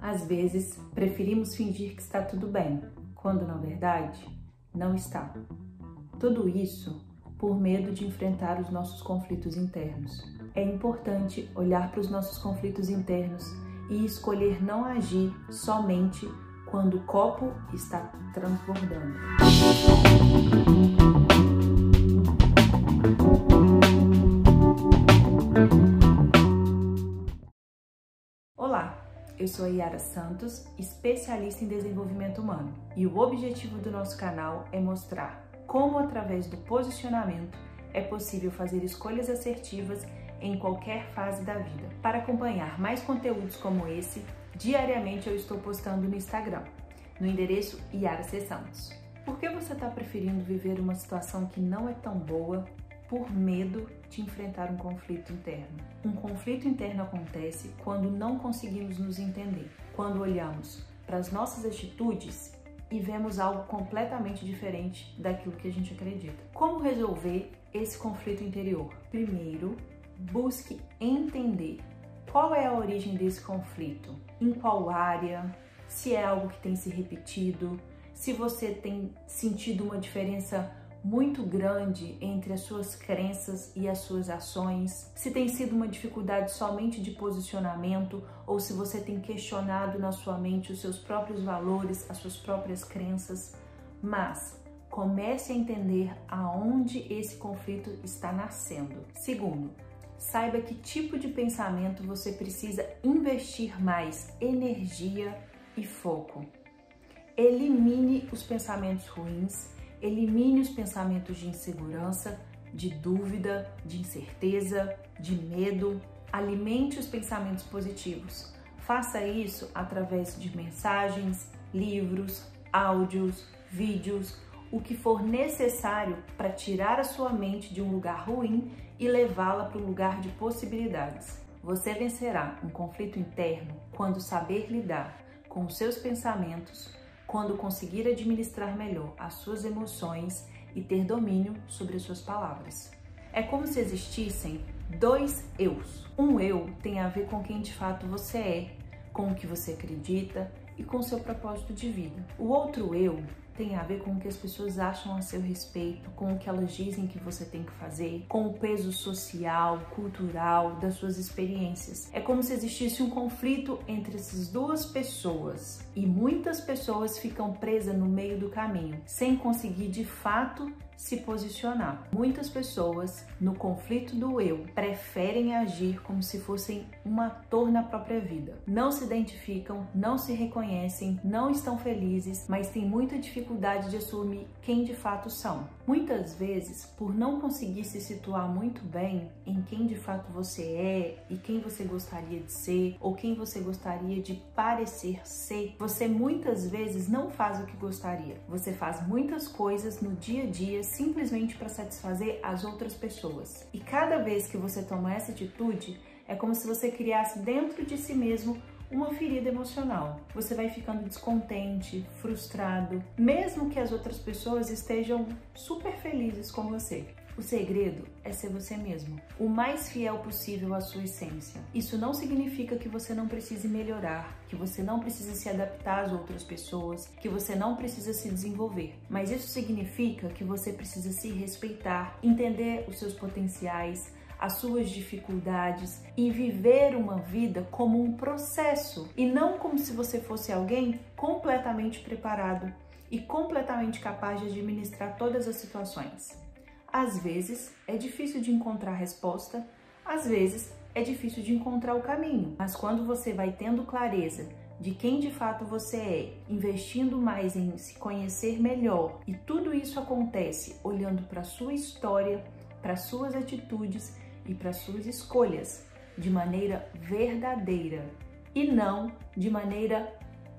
Às vezes, preferimos fingir que está tudo bem, quando na verdade não está. Tudo isso por medo de enfrentar os nossos conflitos internos. É importante olhar para os nossos conflitos internos e escolher não agir somente quando o copo está transbordando. Eu sou a Yara Santos, especialista em desenvolvimento humano, e o objetivo do nosso canal é mostrar como, através do posicionamento, é possível fazer escolhas assertivas em qualquer fase da vida. Para acompanhar mais conteúdos como esse, diariamente eu estou postando no Instagram, no endereço Yara C. Santos. Por que você está preferindo viver uma situação que não é tão boa por medo de enfrentar um conflito interno. Um conflito interno acontece quando não conseguimos nos entender, quando olhamos para as nossas atitudes e vemos algo completamente diferente daquilo que a gente acredita. Como resolver esse conflito interior? Primeiro, busque entender qual é a origem desse conflito, em qual área, se é algo que tem se repetido, se você tem sentido uma diferença muito grande entre as suas crenças e as suas ações, se tem sido uma dificuldade somente de posicionamento ou se você tem questionado na sua mente os seus próprios valores, as suas próprias crenças, mas comece a entender aonde esse conflito está nascendo. Segundo, saiba que tipo de pensamento você precisa investir mais energia e foco. Elimine os pensamentos ruins Elimine os pensamentos de insegurança, de dúvida, de incerteza, de medo. Alimente os pensamentos positivos. Faça isso através de mensagens, livros, áudios, vídeos, o que for necessário para tirar a sua mente de um lugar ruim e levá-la para um lugar de possibilidades. Você vencerá um conflito interno quando saber lidar com os seus pensamentos, quando conseguir administrar melhor as suas emoções e ter domínio sobre as suas palavras. É como se existissem dois eus. Um eu tem a ver com quem de fato você é, com o que você acredita e com seu propósito de vida. O outro eu tem a ver com o que as pessoas acham a seu respeito, com o que elas dizem que você tem que fazer, com o peso social, cultural das suas experiências. É como se existisse um conflito entre essas duas pessoas e muitas pessoas ficam presas no meio do caminho, sem conseguir de fato se posicionar. Muitas pessoas, no conflito do eu, preferem agir como se fossem um ator na própria vida. Não se identificam, não se reconhecem, não estão felizes, mas têm muita dificuldade de assumir quem de fato são. Muitas vezes, por não conseguir se situar muito bem em quem de fato você é e quem você gostaria de ser ou quem você gostaria de parecer ser, você muitas vezes não faz o que gostaria. Você faz muitas coisas no dia a dia simplesmente para satisfazer as outras pessoas. E cada vez que você toma essa atitude, é como se você criasse dentro de si mesmo uma ferida emocional. Você vai ficando descontente, frustrado, mesmo que as outras pessoas estejam super felizes com você. O segredo é ser você mesmo, o mais fiel possível à sua essência. Isso não significa que você não precise melhorar, que você não precisa se adaptar às outras pessoas, que você não precisa se desenvolver. Mas isso significa que você precisa se respeitar, entender os seus potenciais, as suas dificuldades e viver uma vida como um processo e não como se você fosse alguém completamente preparado e completamente capaz de administrar todas as situações. Às vezes é difícil de encontrar resposta, às vezes é difícil de encontrar o caminho, mas quando você vai tendo clareza de quem de fato você é, investindo mais em se conhecer melhor, e tudo isso acontece olhando para sua história, para suas atitudes e para suas escolhas de maneira verdadeira e não de maneira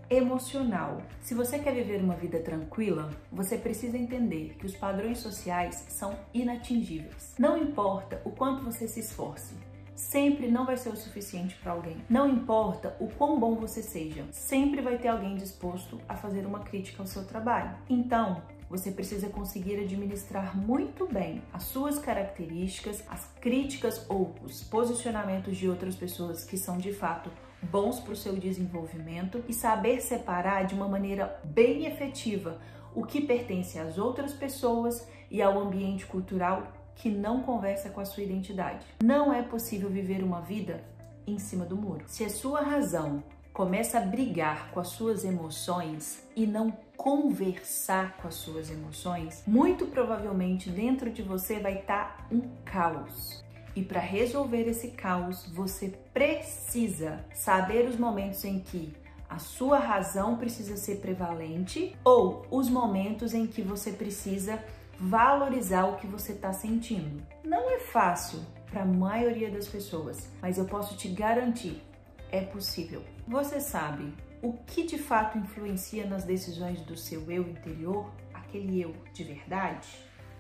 emocional. Se você quer viver uma vida tranquila, você precisa entender que os padrões sociais são inatingíveis. Não importa o quanto você se esforce, sempre não vai ser o suficiente para alguém. Não importa o quão bom você seja, sempre vai ter alguém disposto a fazer uma crítica ao seu trabalho. Então, você precisa conseguir administrar muito bem as suas características, as críticas ou os posicionamentos de outras pessoas que são de fato bons para o seu desenvolvimento e saber separar de uma maneira bem efetiva o que pertence às outras pessoas e ao ambiente cultural que não conversa com a sua identidade. Não é possível viver uma vida em cima do muro. Se a sua razão começa a brigar com as suas emoções e não conversar com as suas emoções, muito provavelmente dentro de você vai estar tá um caos. E para resolver esse caos, você precisa saber os momentos em que a sua razão precisa ser prevalente ou os momentos em que você precisa valorizar o que você está sentindo. Não é fácil para a maioria das pessoas, mas eu posso te garantir é possível. Você sabe o que de fato influencia nas decisões do seu eu interior, aquele eu de verdade?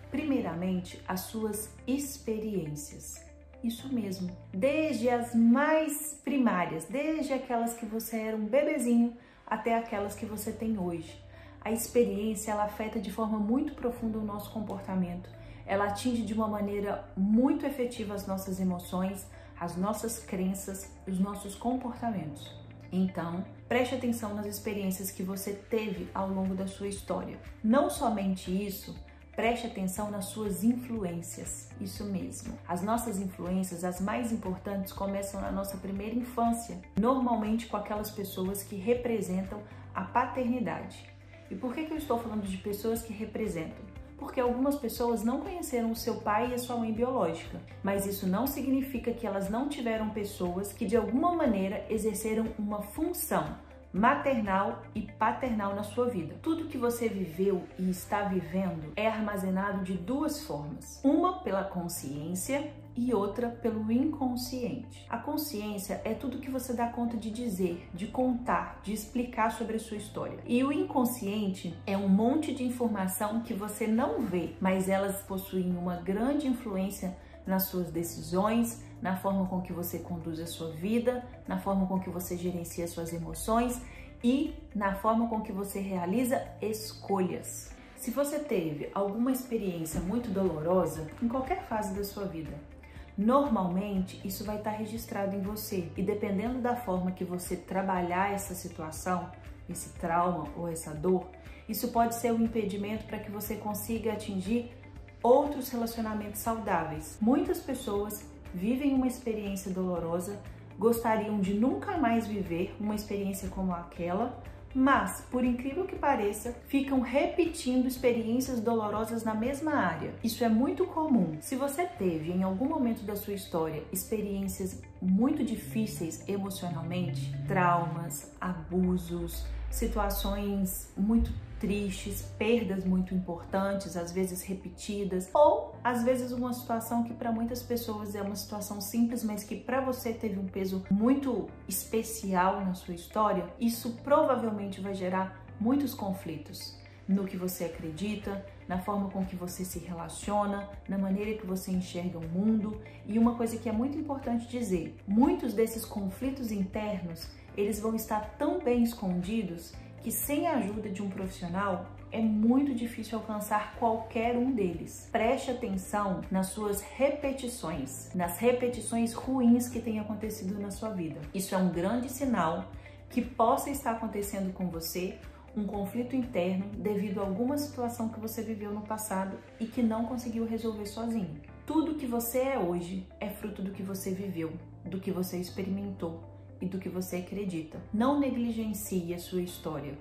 Primeiramente, as suas experiências. Isso mesmo, desde as mais primárias, desde aquelas que você era um bebezinho até aquelas que você tem hoje. A experiência ela afeta de forma muito profunda o nosso comportamento. Ela atinge de uma maneira muito efetiva as nossas emoções, as nossas crenças os nossos comportamentos. Então, preste atenção nas experiências que você teve ao longo da sua história. Não somente isso, preste atenção nas suas influências. Isso mesmo. As nossas influências, as mais importantes, começam na nossa primeira infância, normalmente com aquelas pessoas que representam a paternidade. E por que, que eu estou falando de pessoas que representam? porque algumas pessoas não conheceram o seu pai e a sua mãe biológica, mas isso não significa que elas não tiveram pessoas que de alguma maneira exerceram uma função maternal e paternal na sua vida. Tudo que você viveu e está vivendo é armazenado de duas formas: uma pela consciência e outra pelo inconsciente. A consciência é tudo que você dá conta de dizer, de contar, de explicar sobre a sua história. E o inconsciente é um monte de informação que você não vê, mas elas possuem uma grande influência nas suas decisões, na forma com que você conduz a sua vida, na forma com que você gerencia suas emoções e na forma com que você realiza escolhas. Se você teve alguma experiência muito dolorosa em qualquer fase da sua vida, Normalmente, isso vai estar registrado em você e dependendo da forma que você trabalhar essa situação, esse trauma ou essa dor, isso pode ser um impedimento para que você consiga atingir outros relacionamentos saudáveis. Muitas pessoas vivem uma experiência dolorosa, gostariam de nunca mais viver uma experiência como aquela, mas, por incrível que pareça, ficam repetindo experiências dolorosas na mesma área. Isso é muito comum. Se você teve em algum momento da sua história experiências muito difíceis emocionalmente, traumas, abusos, situações muito tristes, perdas muito importantes, às vezes repetidas, ou às vezes uma situação que para muitas pessoas é uma situação simples, mas que para você teve um peso muito especial na sua história, isso provavelmente vai gerar muitos conflitos no que você acredita, na forma com que você se relaciona, na maneira que você enxerga o mundo. E uma coisa que é muito importante dizer, muitos desses conflitos internos, eles vão estar tão bem escondidos que sem a ajuda de um profissional é muito difícil alcançar qualquer um deles. Preste atenção nas suas repetições, nas repetições ruins que têm acontecido na sua vida. Isso é um grande sinal que possa estar acontecendo com você um conflito interno devido a alguma situação que você viveu no passado e que não conseguiu resolver sozinho. Tudo que você é hoje é fruto do que você viveu, do que você experimentou e do que você acredita. Não negligencie a sua história.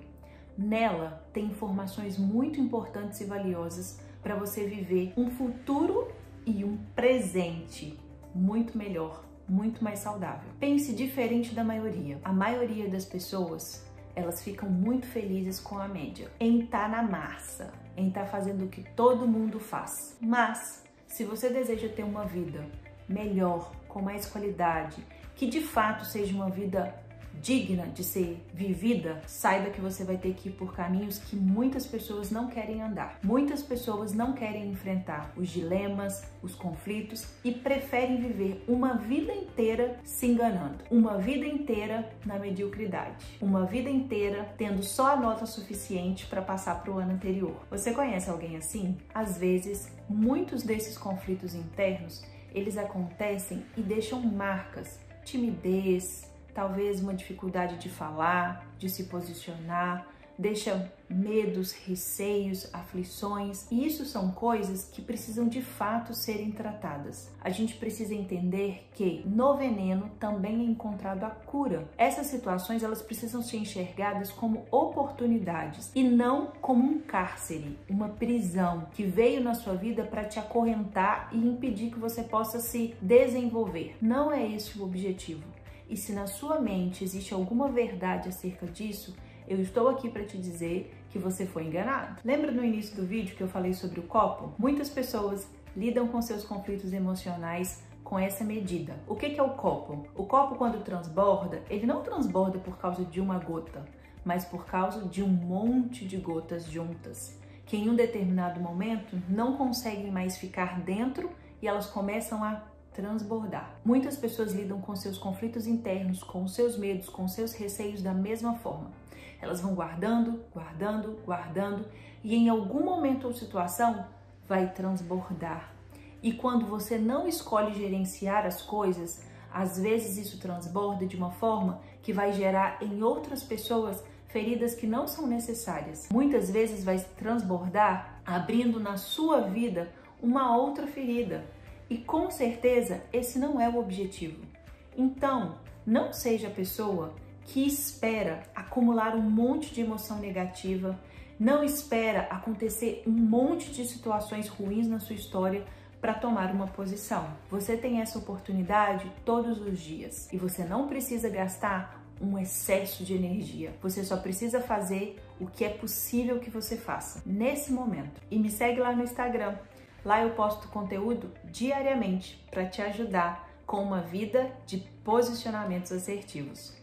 Nela tem informações muito importantes e valiosas para você viver um futuro e um presente muito melhor, muito mais saudável. Pense diferente da maioria. A maioria das pessoas elas ficam muito felizes com a média, em tá na massa, em tá fazendo o que todo mundo faz. Mas, se você deseja ter uma vida melhor, com mais qualidade, que de fato seja uma vida digna de ser vivida, saiba que você vai ter que ir por caminhos que muitas pessoas não querem andar. Muitas pessoas não querem enfrentar os dilemas, os conflitos e preferem viver uma vida inteira se enganando, uma vida inteira na mediocridade, uma vida inteira tendo só a nota suficiente para passar para o ano anterior. Você conhece alguém assim? Às vezes, muitos desses conflitos internos eles acontecem e deixam marcas, timidez, talvez uma dificuldade de falar, de se posicionar, deixa medos, receios, aflições, e isso são coisas que precisam de fato serem tratadas. A gente precisa entender que no veneno também é encontrado a cura. Essas situações elas precisam ser enxergadas como oportunidades e não como um cárcere, uma prisão que veio na sua vida para te acorrentar e impedir que você possa se desenvolver. Não é esse o objetivo. E se na sua mente existe alguma verdade acerca disso, eu estou aqui para te dizer que você foi enganado. Lembra no início do vídeo que eu falei sobre o copo? Muitas pessoas lidam com seus conflitos emocionais com essa medida. O que é o copo? O copo, quando transborda, ele não transborda por causa de uma gota, mas por causa de um monte de gotas juntas, que em um determinado momento não conseguem mais ficar dentro e elas começam a transbordar. Muitas pessoas lidam com seus conflitos internos, com seus medos, com seus receios da mesma forma. Elas vão guardando, guardando, guardando e em algum momento ou situação vai transbordar. E quando você não escolhe gerenciar as coisas, às vezes isso transborda de uma forma que vai gerar em outras pessoas feridas que não são necessárias. Muitas vezes vai transbordar abrindo na sua vida uma outra ferida. E com certeza esse não é o objetivo. Então, não seja a pessoa que espera acumular um monte de emoção negativa, não espera acontecer um monte de situações ruins na sua história para tomar uma posição. Você tem essa oportunidade todos os dias e você não precisa gastar um excesso de energia. Você só precisa fazer o que é possível que você faça nesse momento. E me segue lá no Instagram. Lá eu posto conteúdo diariamente para te ajudar com uma vida de posicionamentos assertivos.